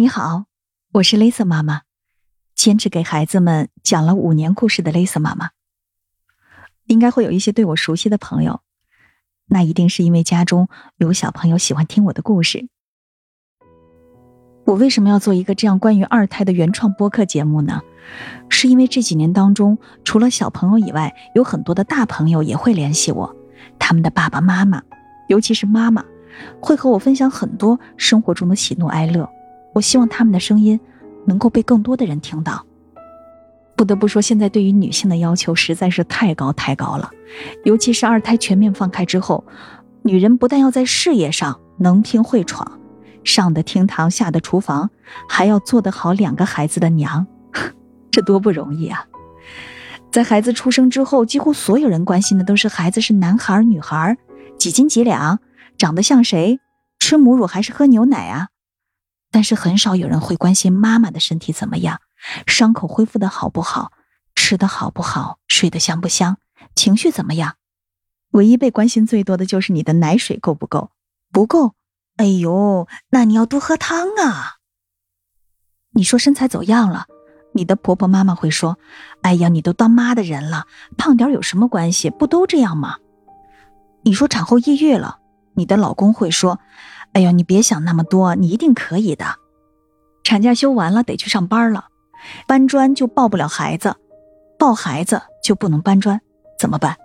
你好，我是 Lisa 妈妈，坚持给孩子们讲了五年故事的 Lisa 妈妈。应该会有一些对我熟悉的朋友，那一定是因为家中有小朋友喜欢听我的故事。我为什么要做一个这样关于二胎的原创播客节目呢？是因为这几年当中，除了小朋友以外，有很多的大朋友也会联系我，他们的爸爸妈妈，尤其是妈妈，会和我分享很多生活中的喜怒哀乐。我希望他们的声音能够被更多的人听到。不得不说，现在对于女性的要求实在是太高太高了，尤其是二胎全面放开之后，女人不但要在事业上能拼会闯，上得厅堂下得厨房，还要做得好两个孩子的娘，这多不容易啊！在孩子出生之后，几乎所有人关心的都是孩子是男孩女孩，几斤几两，长得像谁，吃母乳还是喝牛奶啊？但是很少有人会关心妈妈的身体怎么样，伤口恢复的好不好，吃的好不好，睡得香不香，情绪怎么样？唯一被关心最多的就是你的奶水够不够，不够，哎呦，那你要多喝汤啊。你说身材走样了，你的婆婆妈妈会说：“哎呀，你都当妈的人了，胖点有什么关系？不都这样吗？”你说产后抑郁了，你的老公会说。哎呀，你别想那么多，你一定可以的。产假休完了，得去上班了。搬砖就抱不了孩子，抱孩子就不能搬砖，怎么办？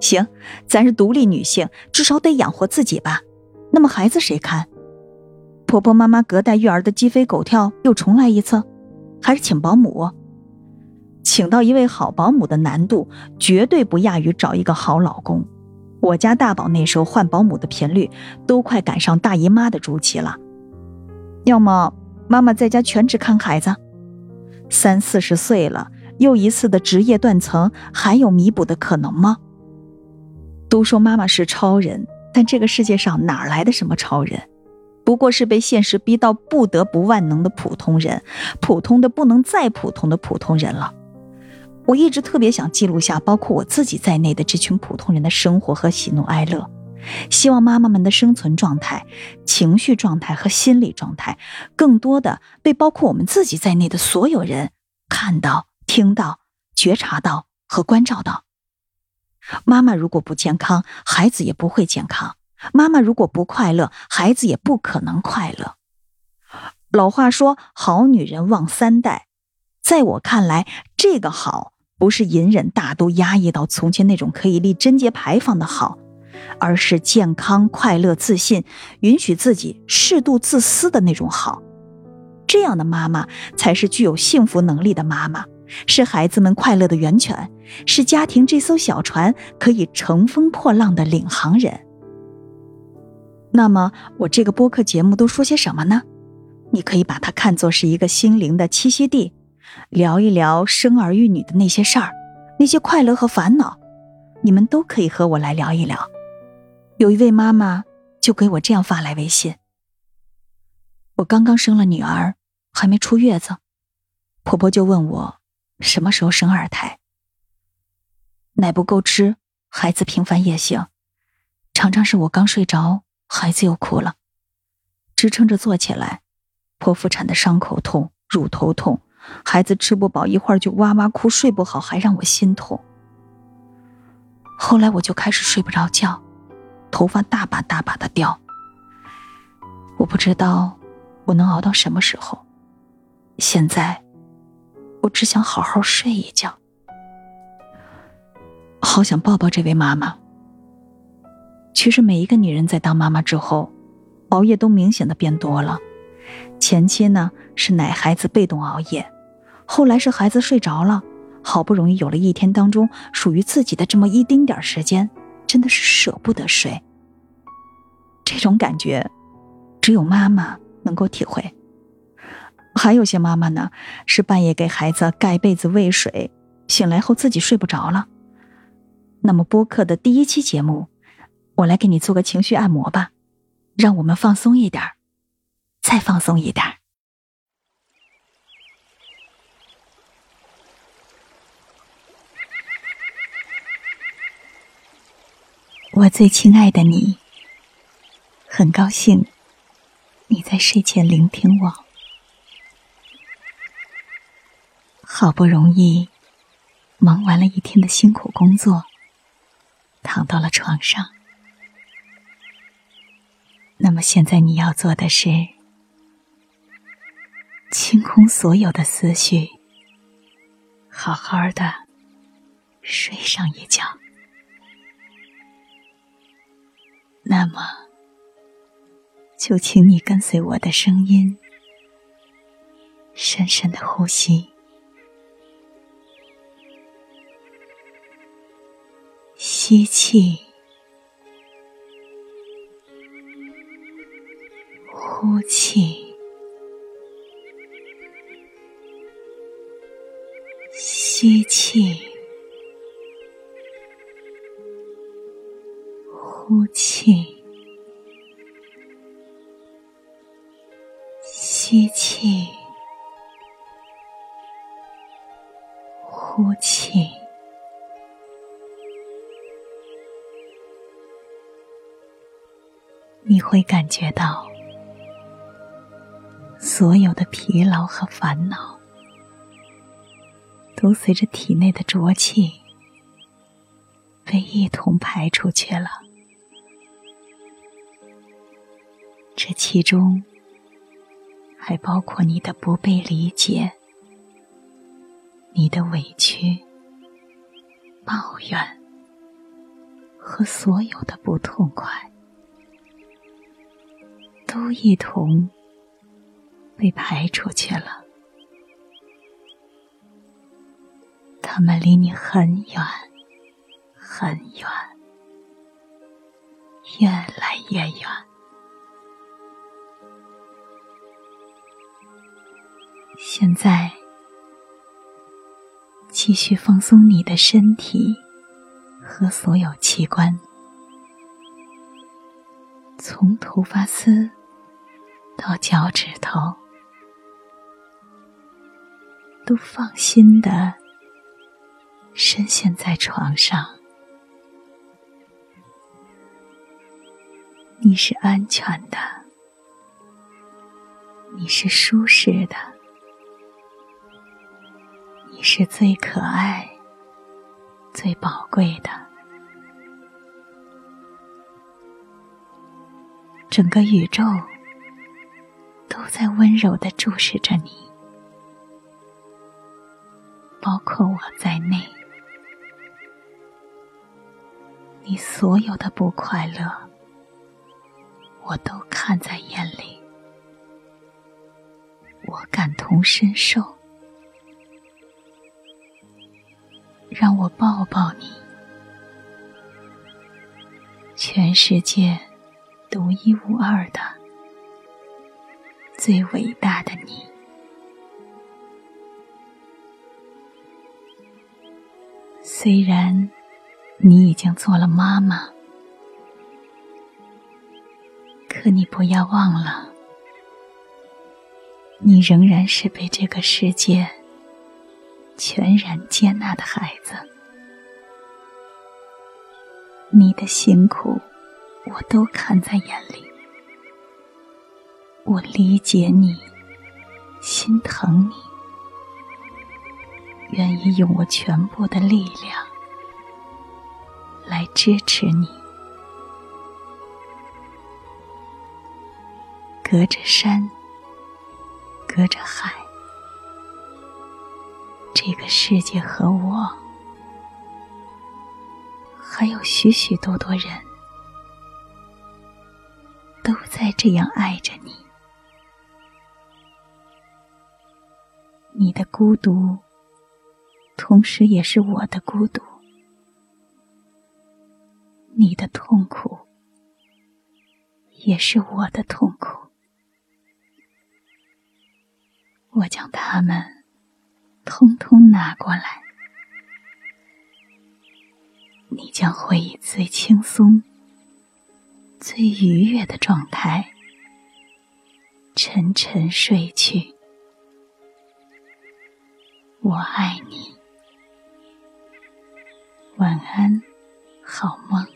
行，咱是独立女性，至少得养活自己吧。那么孩子谁看？婆婆妈妈隔代育儿的鸡飞狗跳又重来一次，还是请保姆？请到一位好保姆的难度绝对不亚于找一个好老公。我家大宝那时候换保姆的频率都快赶上大姨妈的周期了，要么妈妈在家全职看孩子，三四十岁了，又一次的职业断层，还有弥补的可能吗？都说妈妈是超人，但这个世界上哪来的什么超人？不过是被现实逼到不得不万能的普通人，普通的不能再普通的普通人了。我一直特别想记录下包括我自己在内的这群普通人的生活和喜怒哀乐，希望妈妈们的生存状态、情绪状态和心理状态，更多的被包括我们自己在内的所有人看到、听到、觉察到和关照到。妈妈如果不健康，孩子也不会健康；妈妈如果不快乐，孩子也不可能快乐。老话说：“好女人旺三代。”在我看来，这个好。不是隐忍大度、压抑到从前那种可以立贞节牌坊的好，而是健康、快乐、自信，允许自己适度自私的那种好。这样的妈妈才是具有幸福能力的妈妈，是孩子们快乐的源泉，是家庭这艘小船可以乘风破浪的领航人。那么，我这个播客节目都说些什么呢？你可以把它看作是一个心灵的栖息地。聊一聊生儿育女的那些事儿，那些快乐和烦恼，你们都可以和我来聊一聊。有一位妈妈就给我这样发来微信：我刚刚生了女儿，还没出月子，婆婆就问我什么时候生二胎。奶不够吃，孩子频繁夜醒，常常是我刚睡着，孩子又哭了，支撑着坐起来，剖腹产的伤口痛，乳头痛。孩子吃不饱，一会儿就哇哇哭，睡不好，还让我心痛。后来我就开始睡不着觉，头发大把大把的掉。我不知道我能熬到什么时候。现在，我只想好好睡一觉。好想抱抱这位妈妈。其实每一个女人在当妈妈之后，熬夜都明显的变多了。前期呢是奶孩子被动熬夜。后来是孩子睡着了，好不容易有了一天当中属于自己的这么一丁点时间，真的是舍不得睡。这种感觉，只有妈妈能够体会。还有些妈妈呢，是半夜给孩子盖被子喂水，醒来后自己睡不着了。那么播客的第一期节目，我来给你做个情绪按摩吧，让我们放松一点再放松一点我最亲爱的你，很高兴你在睡前聆听我。好不容易忙完了一天的辛苦工作，躺到了床上。那么现在你要做的是，清空所有的思绪，好好的睡上一觉。那么，就请你跟随我的声音，深深的呼吸，吸气。吸气，呼气。你会感觉到。所有的疲劳和烦恼，都随着体内的浊气被一同排出去了。这其中还包括你的不被理解、你的委屈、抱怨和所有的不痛快，都一同。被排出去了，他们离你很远，很远，越来越远。现在，继续放松你的身体和所有器官，从头发丝到脚趾头。都放心的深陷在床上，你是安全的，你是舒适的，是最可爱、最宝贵的，整个宇宙都在温柔的注视着你。包括我在内，你所有的不快乐，我都看在眼里，我感同身受。让我抱抱你，全世界独一无二的、最伟大的你。虽然你已经做了妈妈，可你不要忘了，你仍然是被这个世界全然接纳的孩子。你的辛苦，我都看在眼里，我理解你，心疼你。愿意用我全部的力量来支持你。隔着山，隔着海，这个世界和我，还有许许多多人，都在这样爱着你。你的孤独。同时，也是我的孤独，你的痛苦，也是我的痛苦。我将他们通通拿过来，你将会以最轻松、最愉悦的状态沉沉睡去。我爱你。晚安，好梦。